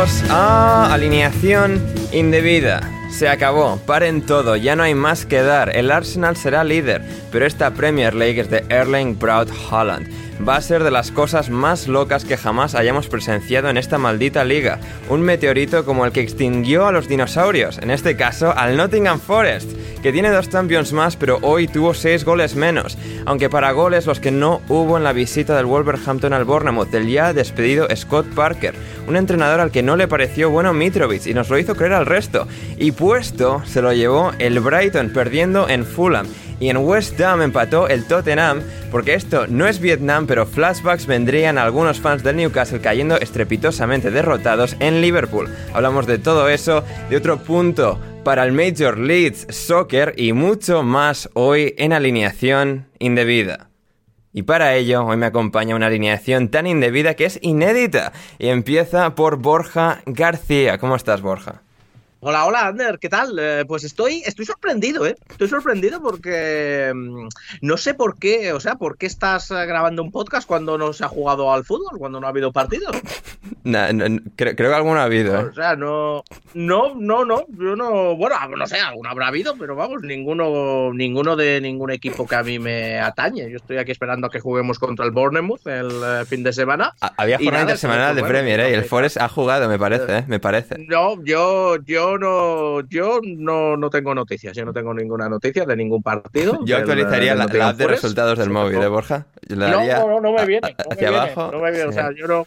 Bienvenidos a Alineación Indebida. Se acabó, paren todo, ya no hay más que dar. El Arsenal será líder, pero esta Premier League es de Erling Braut Holland. Va a ser de las cosas más locas que jamás hayamos presenciado en esta maldita liga. Un meteorito como el que extinguió a los dinosaurios, en este caso al Nottingham Forest, que tiene dos Champions más, pero hoy tuvo seis goles menos. Aunque para goles los que no hubo en la visita del Wolverhampton al Bournemouth, del ya despedido Scott Parker, un entrenador al que no le pareció bueno Mitrovic y nos lo hizo creer al resto. Y puesto se lo llevó el Brighton perdiendo en Fulham. Y en West Ham empató el Tottenham, porque esto no es Vietnam, pero flashbacks vendrían a algunos fans del Newcastle cayendo estrepitosamente derrotados en Liverpool. Hablamos de todo eso, de otro punto para el Major League Soccer y mucho más hoy en alineación indebida. Y para ello, hoy me acompaña una alineación tan indebida que es inédita. Y empieza por Borja García. ¿Cómo estás, Borja? Hola, hola, Ander, ¿qué tal? Eh, pues estoy, estoy sorprendido, ¿eh? Estoy sorprendido porque mm, no sé por qué, o sea, ¿por qué estás eh, grabando un podcast cuando no se ha jugado al fútbol, cuando no ha habido partido? Nah, no, no, creo, creo que alguno ha habido, ¿eh? O sea, no, no, no, no, yo no, bueno, no sé, alguno habrá habido, pero vamos, ninguno, ninguno de ningún equipo que a mí me atañe. Yo estoy aquí esperando a que juguemos contra el Bournemouth el fin de semana. Ha- Había jornada nada, intersemanal de bueno, Premier, ¿eh? Y el. Forest ha jugado, me parece, ¿eh? Me parece. No, yo, yo no, yo no, no tengo noticias. Yo no tengo ninguna noticia de ningún partido. Yo actualizaría la, la de resultados del móvil. ¿eh, Borja? Yo No, no, no, no me viene. no me hacia viene, abajo. no me viene, O sea, yo no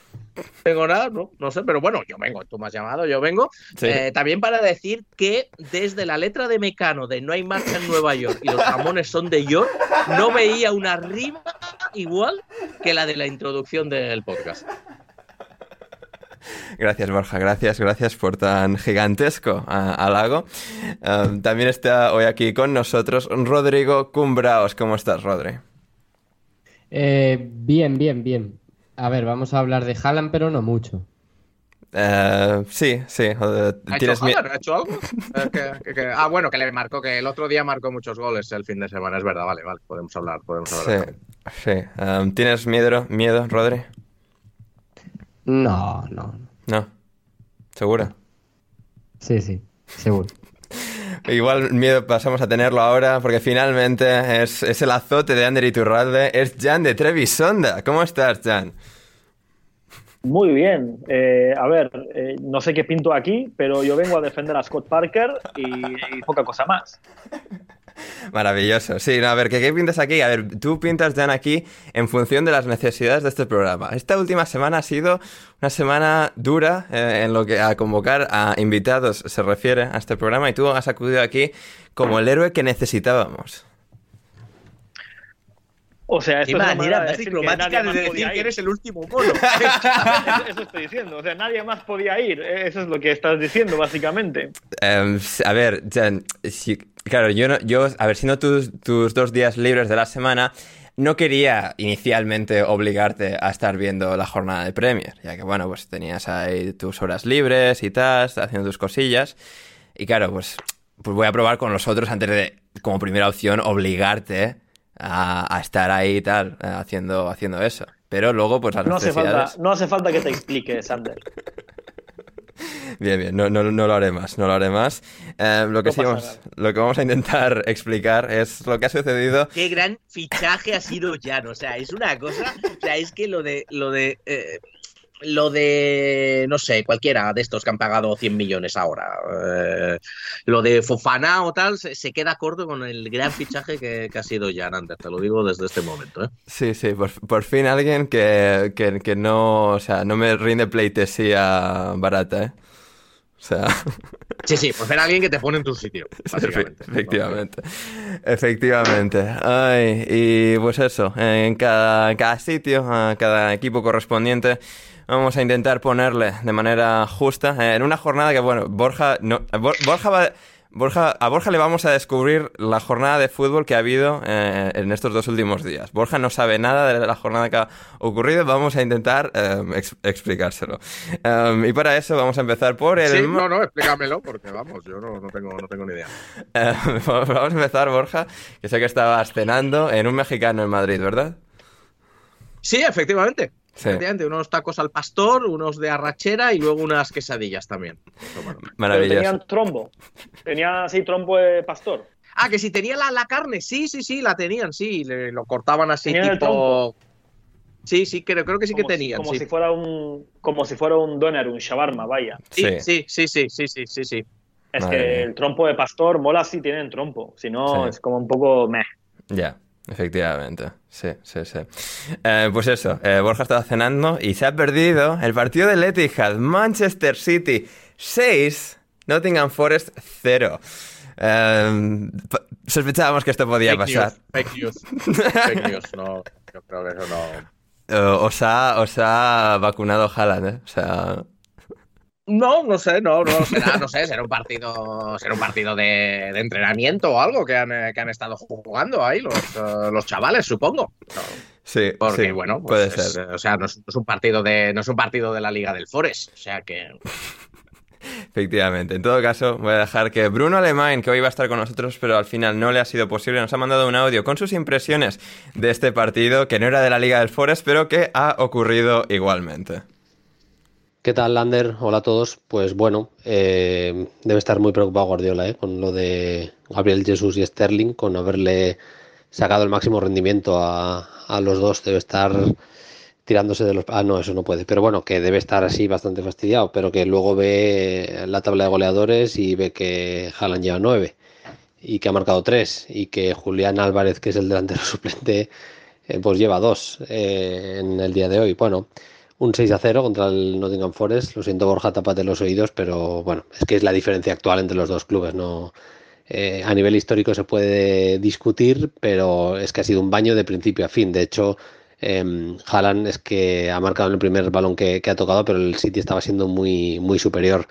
tengo nada, no, no sé, pero bueno, yo vengo, tú me has llamado, yo vengo. Sí. Eh, también para decir que desde la letra de Mecano de No hay marcha en Nueva York y los jamones son de York, no veía una rima igual que la de la introducción del podcast. Gracias, Borja. Gracias, gracias por tan gigantesco ah, halago. Ah, también está hoy aquí con nosotros Rodrigo Cumbraos. ¿Cómo estás, Rodri? Eh, bien, bien, bien. A ver, vamos a hablar de Haaland, pero no mucho. Eh, sí, sí. eh, ¿Ha hecho, ¿Tienes mi- Haaland? ¿Ha hecho algo? Eh, que- que- que- ah, bueno, que le marcó, que el otro día marcó muchos goles el fin de semana, es verdad, vale, vale, podemos hablar, podemos hablar. Sí, sí. Ah, ¿Tienes miedo, miedo, Rodri? No, no. No. ¿Segura? Sí, sí, seguro. Igual miedo pasamos a tenerlo ahora porque finalmente es, es el azote de Ander Iturralde. Es Jan de Trevisonda. ¿Cómo estás, Jan? Muy bien. Eh, a ver, eh, no sé qué pinto aquí, pero yo vengo a defender a Scott Parker y, y poca cosa más. Maravilloso. Sí, no, a ver, ¿qué, ¿qué pintas aquí? A ver, tú pintas, Dan, aquí en función de las necesidades de este programa. Esta última semana ha sido una semana dura eh, en lo que a convocar a invitados se refiere a este programa y tú has acudido aquí como el héroe que necesitábamos. O sea, Qué esto es una manera de más decir que diplomática de decir que eres el último mono. eso, eso estoy diciendo. O sea, nadie más podía ir. Eso es lo que estás diciendo, básicamente. Em, a ver, Jan, si- claro, yo, no, yo, a ver, siendo tus, tus dos días libres de la semana, no quería inicialmente obligarte a estar viendo la jornada de Premier, ya que, bueno, pues tenías ahí tus horas libres y tal, haciendo tus cosillas. Y claro, pues, pues voy a probar con los otros antes de, como primera opción, obligarte a, a estar ahí y tal, eh, haciendo, haciendo eso. Pero luego, pues las No hace, falta, no hace falta que te explique, Sander. Bien, bien, no, no, no lo haré más, no lo haré más. Eh, lo, que No sí vamos, lo que vamos a intentar explicar es lo que ha sucedido. Qué gran fichaje ha sido Jan. O sea, es una cosa. O sea, es que lo de. Lo de. eh, lo de, no sé, cualquiera de estos que han pagado 100 millones ahora. eh, lo de Fofana o tal, se, se queda corto con el gran fichaje que, que ha sido Jan antes, te lo digo desde este momento. ¿eh? Sí, sí, por, por fin alguien que, que, que no, o sea, no me rinde pleitesía barata, ¿eh? O sea, Sí, sí, por ser alguien que te pone en tu sitio, básicamente. efectivamente, efectivamente. Ay, y pues eso, en cada, en cada sitio, a cada equipo correspondiente, vamos a intentar ponerle de manera justa eh, en una jornada que, bueno, Borja, no, Bor- Borja va... Borja, a Borja le vamos a descubrir la jornada de fútbol que ha habido eh, en estos dos últimos días. Borja no sabe nada de la jornada que ha ocurrido, vamos a intentar eh, ex- explicárselo. Um, y para eso vamos a empezar por el... Sí, no, no, explícamelo, porque vamos, yo no, no, tengo, no tengo ni idea. Eh, vamos a empezar, Borja, que sé que estabas cenando en un mexicano en Madrid, ¿verdad? Sí, efectivamente. Sí. Efectivamente, unos tacos al pastor, unos de arrachera y luego unas quesadillas también. Maravilloso. tenían trombo. Tenía así trombo de pastor. Ah, que si tenía la, la carne, sí, sí, sí, la tenían, sí, le- lo cortaban así ¿Tenían el tipo. Sí, sí, creo, creo que sí que si- tenían. como sí. si fuera un como si fuera un doner, un shawarma, vaya. Sí, sí, sí, sí, sí, sí, sí, sí. Es Madre que mía. el trompo de pastor mola si tienen trompo. Si no, Sí. es como un poco meh. Ya, efectivamente. Sí, sí, sí. Eh, pues eso, eh, Borja estaba cenando y se ha perdido el partido del Etihad. Manchester City 6, Nottingham Forest 0. Eh, pa- sospechábamos que esto podía Fake pasar. news, fake news. Fake news, no. Yo creo que eso no. Eh, os, ha, os ha vacunado Haaland, ¿eh? O sea, No, no sé, no, no será, no sé, será un partido, será un partido de, de entrenamiento o algo que han, eh, que han estado jugando ahí los, eh, los chavales, supongo. No, sí, porque sí, bueno, pues puede es, ser. o sea, no es, no es un partido de, no es un partido de la Liga del Forest, o sea que Efectivamente. En todo caso, voy a dejar que Bruno Alemán, que hoy va a estar con nosotros, pero al final no le ha sido posible, nos ha mandado un audio con sus impresiones de este partido, que no era de la Liga del Forest, pero que ha ocurrido igualmente. ¿Qué tal, Lander? Hola a todos. Pues bueno, eh, debe estar muy preocupado Guardiola ¿eh? con lo de Gabriel Jesús y Sterling, con haberle sacado el máximo rendimiento a, a los dos. Debe estar tirándose de los... Ah, no, eso no puede. Pero bueno, que debe estar así bastante fastidiado, pero que luego ve la tabla de goleadores y ve que Haaland lleva nueve y que ha marcado tres y que Julián Álvarez, que es el delantero suplente, eh, pues lleva dos eh, en el día de hoy. Bueno, un 6 a 0 contra el Nottingham Forest. Lo siento, Borja, tápate los oídos, pero bueno, es que es la diferencia actual entre los dos clubes. No, eh, a nivel histórico se puede discutir, pero es que ha sido un baño de principio a fin. De hecho, eh, Haaland es que ha marcado en el primer balón que, ha tocado, pero el City estaba siendo muy, muy superior.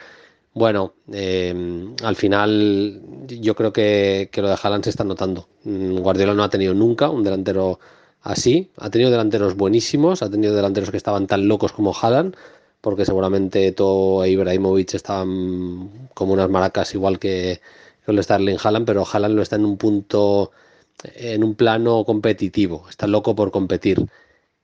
Bueno, eh, al final yo creo que, que lo de Haaland se está notando. Mm, Guardiola no ha tenido nunca un delantero así. Ha tenido delanteros buenísimos, ha tenido delanteros que estaban tan locos como Haaland, porque seguramente todo e Ibrahimovic estaban como unas maracas igual que, que el Starling Haaland, pero Haaland lo está en un punto, en un plano competitivo, está loco por competir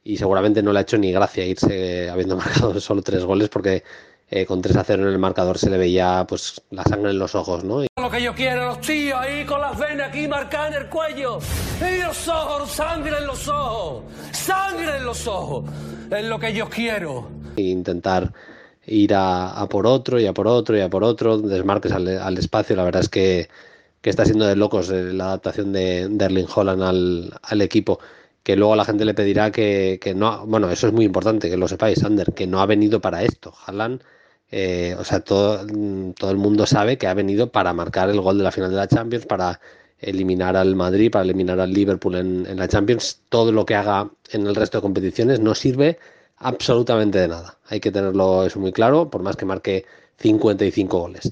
y seguramente no le ha hecho ni gracia irse habiendo marcado solo tres goles porque eh, con 3 a 0 en el marcador se le veía pues la sangre en los ojos, ¿no? Lo que yo quiero, los tíos ahí con las venas aquí marcadas en el cuello. Y los ojos, sangre en los ojos. Sangre en los ojos. Es lo que yo quiero. E intentar ir a, a por otro y a por otro y a por otro, desmarques al, al espacio. La verdad es que que está siendo de locos eh, la adaptación de, de Erling Holland al, al equipo que luego la gente le pedirá que, que, no, bueno, eso es muy importante, que lo sepáis, Sander, que no ha venido para esto. Haaland, eh, o sea, todo, todo el mundo sabe que ha venido para marcar el gol de la final de la Champions, para eliminar al Madrid, para eliminar al Liverpool en, en la Champions. Todo lo que haga en el resto de competiciones no sirve absolutamente de nada. Hay que tenerlo eso muy claro, por más que marque 55 goles.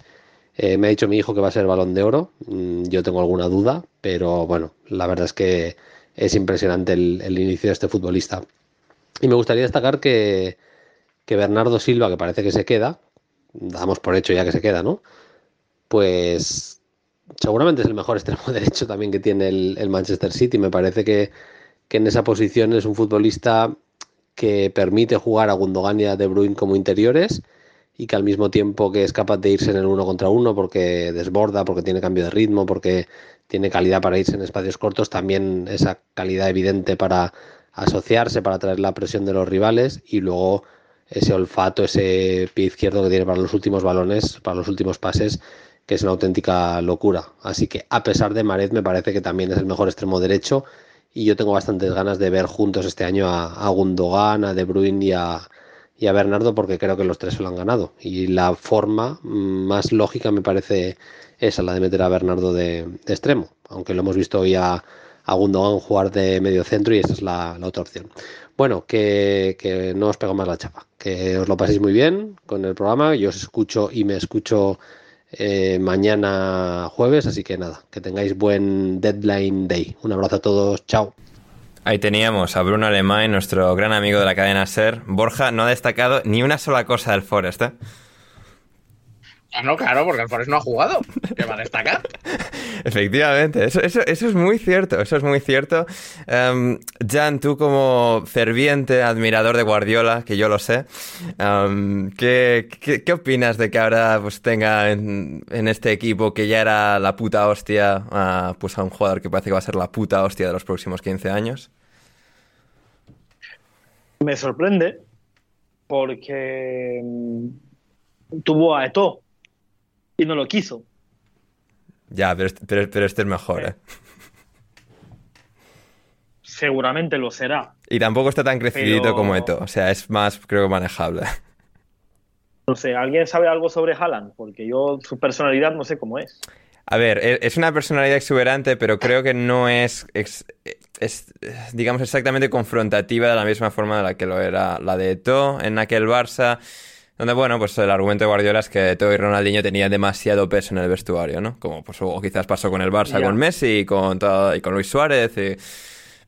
Eh, me ha dicho mi hijo que va a ser balón de oro. Mm, yo tengo alguna duda, pero bueno, la verdad es que es impresionante el, el inicio de este futbolista. Y me gustaría destacar que, que, Bernardo Silva, que parece que se queda, damos por hecho ya que se queda, ¿no? Pues seguramente es el mejor extremo derecho también que tiene el, el Manchester City. Me parece que, que, en esa posición es un futbolista que permite jugar a Gundogan De Bruyne como interiores y que al mismo tiempo que es capaz de irse en el uno contra uno porque desborda, porque tiene cambio de ritmo, porque tiene calidad para irse en espacios cortos, también esa calidad evidente para asociarse, para traer la presión de los rivales y luego ese olfato, ese pie izquierdo que tiene para los últimos balones, para los últimos pases, que es una auténtica locura. Así que a pesar de Maret me parece que también es el mejor extremo derecho y yo tengo bastantes ganas de ver juntos este año a, Gundogan, a De Bruyne y a, y a Bernardo porque creo que los tres se lo han ganado. Y la forma más lógica me parece esa, la de meter a Bernardo de, de extremo, aunque lo hemos visto hoy a, a Gundogan jugar de medio centro y esa es la, otra opción. Bueno, que, que, no os pego más la chapa, que os lo paséis muy bien con el programa, yo os escucho y me escucho eh, mañana jueves, así que nada, que tengáis buen deadline day. Un abrazo a todos, chao. Ahí teníamos a Bruno Alemán, nuestro gran amigo de la cadena SER. Borja no ha destacado ni una sola cosa del Forest, ¿eh? Ah, no, claro, porque el Forest no ha jugado. ¿Qué va a destacar? Efectivamente, eso, eso, eso, es muy cierto, eso es muy cierto. Um, Jan, tú como ferviente admirador de Guardiola, que yo lo sé, um, ¿qué, qué, qué, opinas de que ahora pues, tenga en, en, este equipo que ya era la puta hostia, uh, pues a un jugador que parece que va a ser la puta hostia de los próximos 15 años? Me sorprende porque tuvo a Eto'o y no lo quiso. Ya, pero, pero, pero este es mejor, ¿eh? Seguramente lo será. Y tampoco está tan crecidito pero... como Eto. O sea, es más, creo que manejable. No sé, ¿alguien sabe algo sobre Haaland? Porque yo su personalidad no sé cómo es. A ver, e, es una personalidad exuberante, pero creo que no es, es, es, digamos, exactamente confrontativa de la misma forma de la que lo era la de Eto en aquel Barça. Donde, bueno, pues el argumento de Guardiola es que Todo y Ronaldinho tenía demasiado peso en el vestuario, ¿no? Como pues o quizás pasó con el Barça, yeah. con Messi y con, todo, y con Luis Suárez. Y...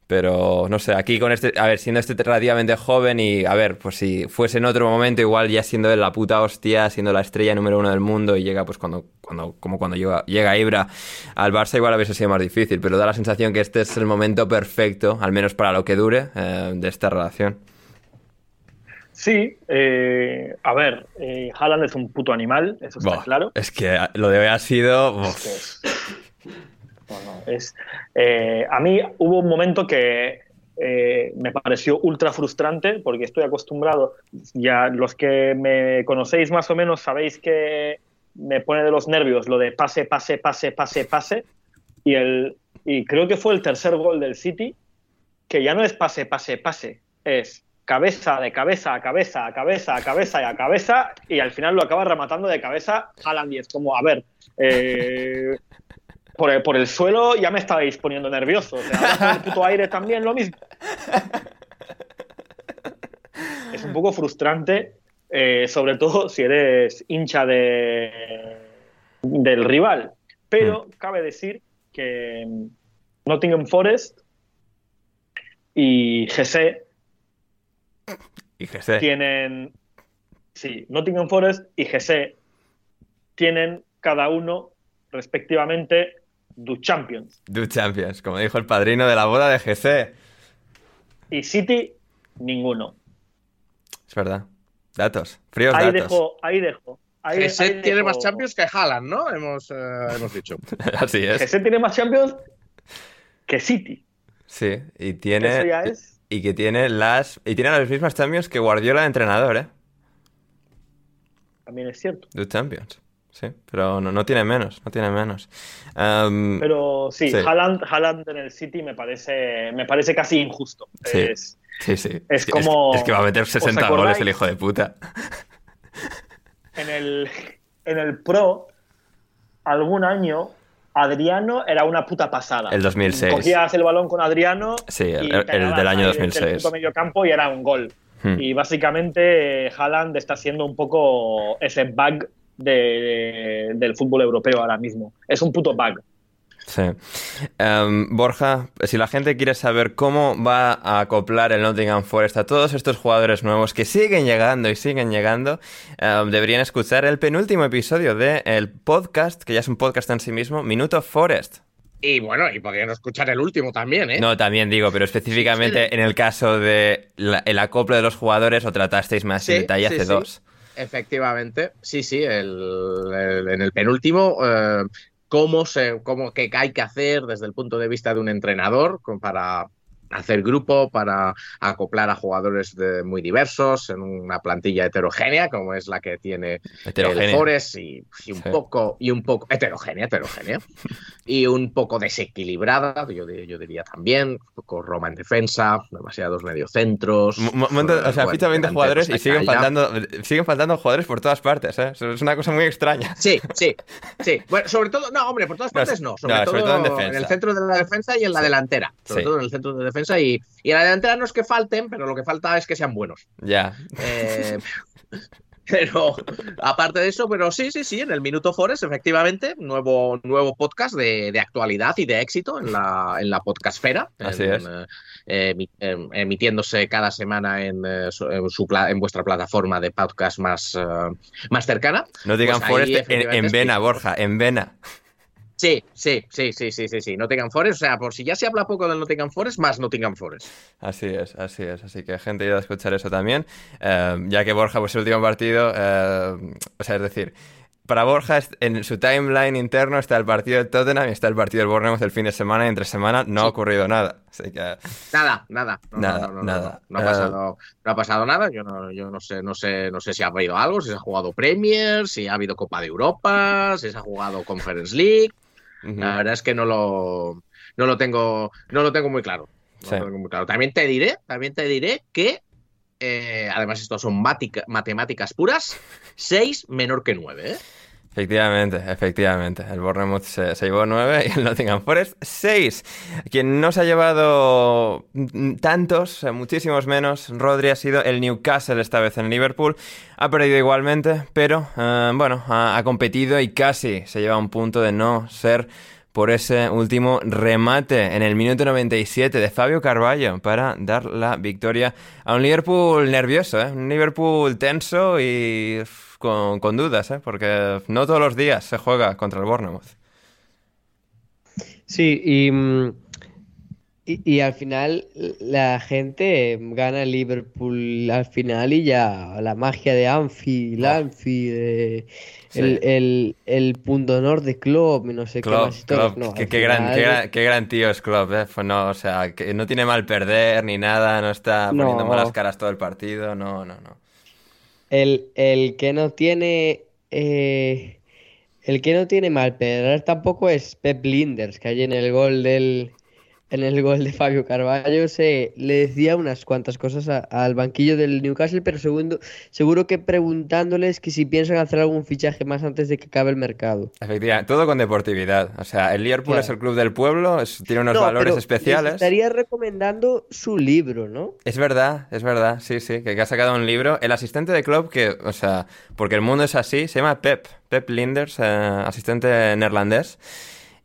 Pero, no sé, aquí con este... A ver, siendo este relativamente joven y, a ver, pues si fuese en otro momento, igual ya siendo la puta hostia, siendo la estrella número uno del mundo y llega, pues cuando... cuando como cuando llega, llega Ibra al Barça, igual veces sido más difícil. Pero da la sensación que este es el momento perfecto, al menos para lo que dure, eh, de esta relación. Sí, eh, a ver, eh, Haaland es un puto animal, eso está claro. Es que lo de hoy ha sido... Es que es... Bueno, es eh, a mí hubo un momento que eh, me pareció ultra frustrante porque estoy acostumbrado, ya los que me conocéis más o menos sabéis que me pone de los nervios lo de pase, pase, pase, pase, pase y, el, y creo que fue el tercer gol del City que ya no es pase, pase, pase, es cabeza, de cabeza a cabeza, a cabeza, a cabeza y a cabeza, y al final lo acaba rematando de cabeza y es como, a ver, eh, por, el, por, el, suelo ya me estabais poniendo nervioso, o sea, el puto aire también lo mismo. Es un poco frustrante, eh, sobre todo si eres hincha de, del rival, pero mm. cabe decir que Nottingham Forest y GC y GC. Tienen. Sí, Nottingham Forest y GC tienen cada uno, respectivamente, Du Champions. Du Champions, como dijo el padrino de la boda de GC. Y City, ninguno. Es verdad. Datos. Fríos ahí datos. Dejo, ahí dejo. Ahí, GC ahí tiene dejo... más Champions que Haaland, ¿no? Hemos, eh, hemos dicho. Así es. GC tiene más Champions que City. Sí, y tiene. Eso ya es y que tiene las y tiene las mismas Champions que Guardiola de entrenador, ¿eh? También es cierto. De Champions. sí, pero no, no tiene menos, no tiene menos. Pero sí, sí. Haaland, Haaland en el City me parece, me parece casi injusto. Sí. Es, sí, sí. es como- es que va a meter ¿os 60 acordáis? goles el hijo de puta. en, el, en el Pro, algún año, Adriano era una puta pasada. El 2006. Cogías el balón con Adriano. Sí, el- y el del año ahí 2006. Del puto medio campo y era un gol. Hmm. Y básicamente eh, Haaland está siendo un poco ese bug de- del fútbol europeo ahora mismo. Es un puto bug. Sí. Em, Borja, si la gente quiere saber cómo va a acoplar el Nottingham Forest a todos estos jugadores nuevos que siguen llegando y siguen llegando, em, deberían escuchar el penúltimo episodio del podcast, que ya es un podcast en sí mismo, Minuto Forest. Y bueno, y podrían escuchar el último también, ¿eh? No, también digo, pero específicamente en el caso de la- el acoplo de los jugadores, o tratasteis más en detalle sí, hace sí. dos. Efectivamente, sí, sí, el- el- en el penúltimo, eh, cómo se, cómo, qué hay que hacer desde el punto de vista de un entrenador para hacer grupo, para acoplar a jugadores de- muy diversos en una plantilla heterogénea como es la que tiene el Forest y, y un Sí. poco y un poco heterogénea, heterogénea y un poco desequilibrada, yo, yo diría también, un poco Roma en defensa, demasiados mediocentros. Mo- monta- o sea, ficha 20 delanteros jugadores y siguen faltando, siguen faltando jugadores por todas partes, ¿eh? Es una cosa muy extraña. Sí, sí, sí. Bueno, sobre todo, no, hombre, por todas partes no. Sobre, no, todo, sobre todo en defensa. el centro de la defensa y en la Sí. delantera. Sobre Sí. todo en el centro de defensa y, y en la delantera no es que falten, pero lo que falta es que sean buenos. Ya. Eh, pero aparte de eso, pero sí, sí, sí, en el Minuto Forest, efectivamente, nuevo, nuevo podcast de, de actualidad y de éxito en la, en la podcastfera. Así en, es. eh, em- emitiéndose cada semana en, eh, su- en su pla- en vuestra plataforma de podcast más, más cercana. No digan Pues Forest en, Vena. Borja, en Vena. Sí, sí, sí, sí, sí, sí, sí. Nottingham Forest, o sea, por si ya se habla poco del Nottingham Forest, más Nottingham Forest. Así es, así es. Así que gente, id a escuchar eso también. Eh, ya que Borja, pues el último partido, eh, o sea, es decir, para Borja en su timeline interno está el partido de Tottenham y está el partido del Bournemouth el fin de semana y entre semana no ha ocurrido nada. Así que Nada, nada, no, Nada, no, no, no, nada. No, no ha Eh, pasado, no ha pasado nada. Yo no, yo no sé, no sé, no sé si ha habido algo, si se ha jugado Premier, si ha habido Copa de Europa, si se ha jugado Conference League. Ujú. La verdad es que no lo, no lo tengo, no lo tengo muy claro. No Sí. lo tengo muy claro. También te diré, también te diré que eh, además esto son mática- matemáticas puras, 6 menor que 9, ¿eh? Efectivamente, efectivamente. El Bournemouth se, llevó 9 y el Nottingham Forest 6. Quien no se ha llevado tantos, eh, muchísimos menos, Rodri ha sido el Newcastle esta vez en Liverpool. Ha perdido igualmente, pero eh, bueno, ha, ha competido y casi se lleva un punto de no ser por ese último remate en el minuto 97 de Fabio Carballo para dar la victoria a un Liverpool nervioso, ¿eh? un Liverpool tenso y con dudas, ¿eh? porque no todos los días se juega contra el Bournemouth. Sí, y, mm, y, y al final la gente gana el Liverpool al final y ya la magia de Anfield. Anfield, eh, Sí. el, el, el punto honor de Klopp y no sé qué más. Klopp, No, qué, qué gran, qué, gran, qué gran tío es Klopp, ¿eh? Pues no, o sea, que no tiene mal perder ni nada, no está poniendo No. malas caras todo el partido, no, no, no. El, el que no tiene eh, el que no tiene mal perder tampoco es Pep Linders, que allí en el gol del en el gol de Fabio Carvalho se le decía unas cuantas cosas a- al banquillo del Newcastle, pero segundo, seguro que preguntándoles que si piensan hacer algún fichaje más antes de que acabe el mercado. Efectivamente, todo con deportividad. O sea, el Liverpool Claro. es el club del pueblo, es- tiene unos No, valores pero les especiales. estaría recomendando su libro, ¿no? Es verdad, es verdad, sí, sí, que, que ha sacado un libro. El asistente de club, que, o sea, porque el mundo es así, se llama Pep, Pep Linders, eh, asistente neerlandés.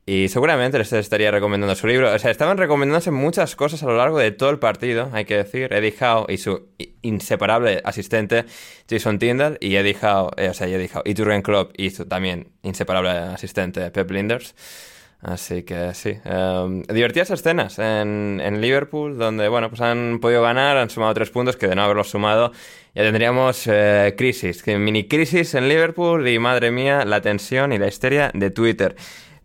Y seguramente les estaría recomendando su libro. O sea, estaban recomendándose muchas cosas a lo largo de todo el partido, hay que decir. Eddie Howe y su inseparable asistente Jason Tyndall y Eddie Howe, eh, o sea, Eddie Howe y Jurgen Klopp y su también inseparable asistente Pep Linders. Así que sí. Eh, divertidas escenas en, en Liverpool, donde bueno, pues han podido ganar, han sumado tres puntos, que de no haberlos sumado ya tendríamos eh, crisis, mini crisis en Liverpool y madre mía, la tensión y la histeria de Twitter.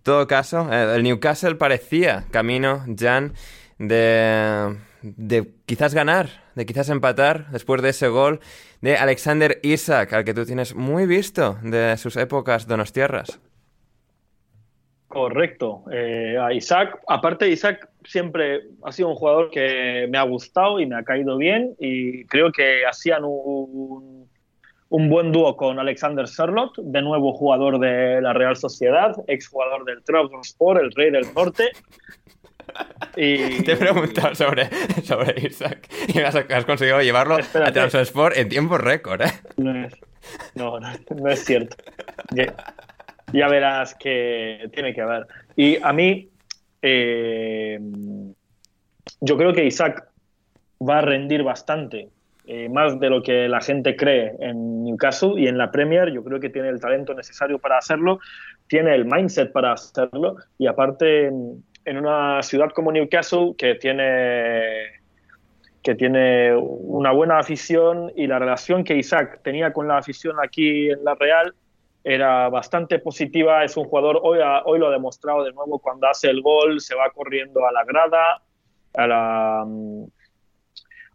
Todo caso, eh, el Newcastle parecía camino, Jan, de, de quizás ganar, de quizás empatar después de ese gol de Alexander Isaac, al que tú tienes muy visto de sus épocas donostiarras. Correcto. Eh, a Isaac, aparte Isaac siempre ha sido un jugador que me ha gustado y me ha caído bien y creo que hacían un, un buen dúo con Alexander Sherlock, de nuevo jugador de la Real Sociedad, exjugador del Trabzonspor, el rey del norte. Y... Te he preguntado sobre, sobre Isaac y has, has conseguido llevarlo a. Trabzonspor en tiempo récord, ¿eh? No es, no, no, no es cierto. Ya, ya verás que tiene que haber. Y a mí, eh, yo creo que Isaac va a rendir bastante, eh, más de lo que la gente cree en Newcastle y en la Premier. Yo creo que tiene el talento necesario para hacerlo, tiene el mindset para hacerlo y aparte en, una ciudad como Newcastle que tiene que tiene una buena afición y la relación que Isaac tenía con la afición aquí en la Real era bastante positiva. Es un jugador, hoy, ha- hoy lo ha demostrado de nuevo, cuando hace el gol se va corriendo a la grada, a, la,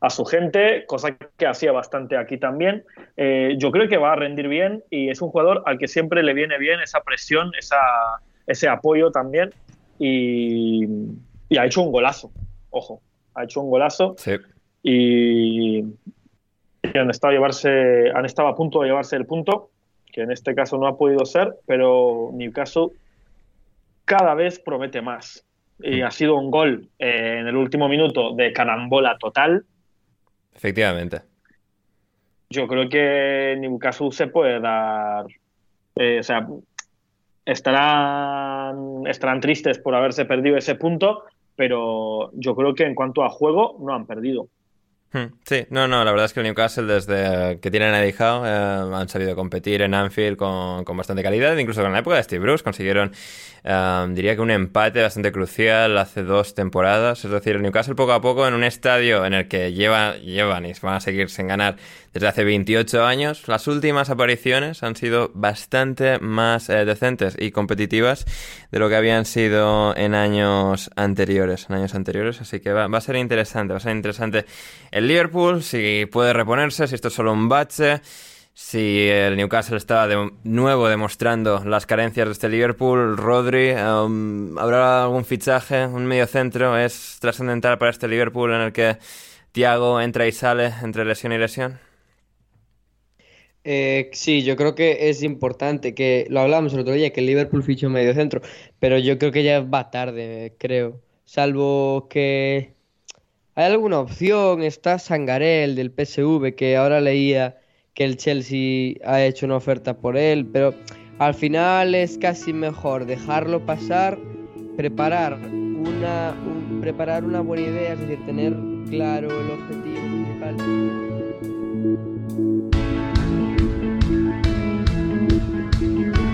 a su gente, cosa que hacía bastante aquí también. Eh, yo creo que va a rendir bien y es un jugador al que siempre le viene bien esa presión, esa, ese apoyo también. Y, y ha hecho un golazo, ojo, ha hecho un golazo Sí. y, y han estado a llevarse, han estado a punto de llevarse el punto, que en este caso no ha podido ser, pero Newcastle cada vez promete más. Y ha sido un gol eh, en el último minuto de carambola total. Efectivamente. Yo creo que Newcastle se puede dar, eh, o sea, estarán, estarán tristes por haberse perdido ese punto, pero yo creo que en cuanto a juego no han perdido. Hmm, Sí, no, no, la verdad es que el Newcastle desde que tienen a Eddie Howe eh, han sabido competir en Anfield con, con bastante calidad, incluso con la época de Steve Bruce consiguieron, eh, diría que un empate bastante crucial hace dos temporadas, es decir, el Newcastle poco a poco en un estadio en el que lleva, llevan y van a seguir sin ganar desde hace 28 años, las últimas apariciones han sido bastante más eh, decentes y competitivas de lo que habían sido en años anteriores, en años anteriores, así que va, va a ser interesante, va a ser interesante el Liverpool, si puede reponerse, si esto es solo un bache, si el Newcastle está de nuevo demostrando las carencias de este Liverpool, Rodri, um, ¿habrá algún fichaje, un medio centro? ¿Es trascendental para este Liverpool en el que Thiago entra y sale entre lesión y lesión? Eh, sí, yo creo que es importante que lo hablamos el otro día, que el Liverpool fichó medio centro, pero yo creo que ya va tarde, creo. Salvo que hay alguna opción, está Sangarel del PSV, que ahora leía que el Chelsea ha hecho una oferta por él, pero al final es casi mejor dejarlo pasar, preparar una, un- preparar una buena idea, es decir, tener claro el objetivo principal.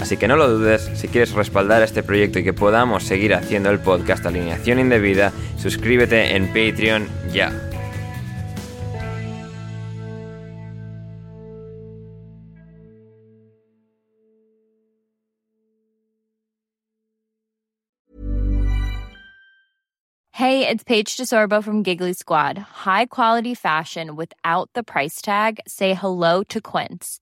Así que no lo dudes, si quieres respaldar este proyecto y que podamos seguir haciendo el podcast Alineación Indebida, suscríbete en Patreon ya. Hey, it's Paige DeSorbo from Giggly Squad. High quality fashion without the price tag. Say hello to Quince.